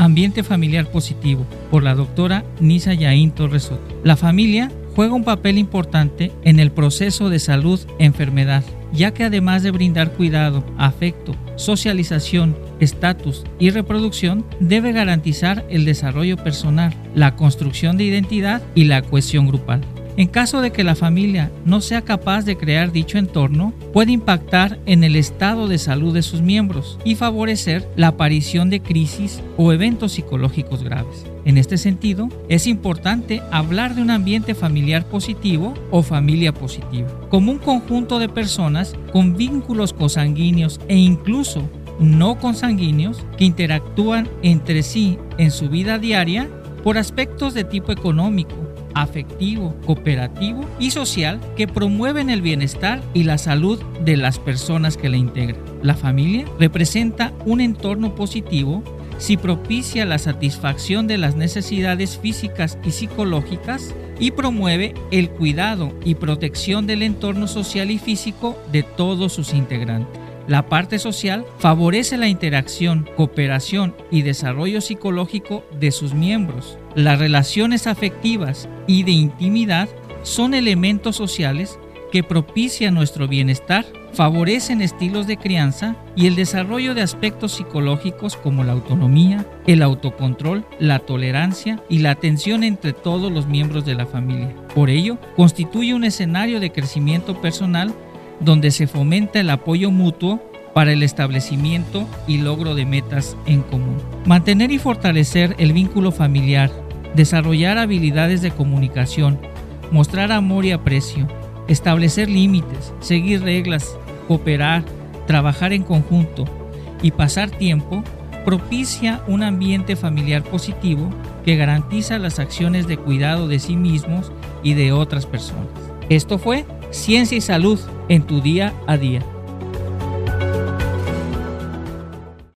Ambiente familiar positivo por la doctora Nisa Yain Torres La familia juega un papel importante en el proceso de salud-enfermedad, ya que además de brindar cuidado, afecto, socialización, estatus y reproducción, debe garantizar el desarrollo personal, la construcción de identidad y la cohesión grupal. En caso de que la familia no sea capaz de crear dicho entorno, puede impactar en el estado de salud de sus miembros y favorecer la aparición de crisis o eventos psicológicos graves. En este sentido, es importante hablar de un ambiente familiar positivo o familia positiva, como un conjunto de personas con vínculos consanguíneos e incluso no consanguíneos que interactúan entre sí en su vida diaria por aspectos de tipo económico, afectivo, cooperativo y social que promueven el bienestar y la salud de las personas que la integran. La familia representa un entorno positivo si propicia la satisfacción de las necesidades físicas y psicológicas y promueve el cuidado y protección del entorno social y físico de todos sus integrantes. La parte social favorece la interacción, cooperación y desarrollo psicológico de sus miembros. Las relaciones afectivas y de intimidad son elementos sociales que propician nuestro bienestar, favorecen estilos de crianza y el desarrollo de aspectos psicológicos como la autonomía, el autocontrol, la tolerancia y la atención entre todos los miembros de la familia. Por ello, constituye un escenario de crecimiento personal donde se fomenta el apoyo mutuo para el establecimiento y logro de metas en común. Mantener y fortalecer el vínculo familiar, desarrollar habilidades de comunicación, mostrar amor y aprecio, establecer límites, seguir reglas, cooperar, trabajar en conjunto y pasar tiempo propicia un ambiente familiar positivo que garantiza las acciones de cuidado de sí mismos y de otras personas. Esto fue Ciencia y Salud en tu día a día.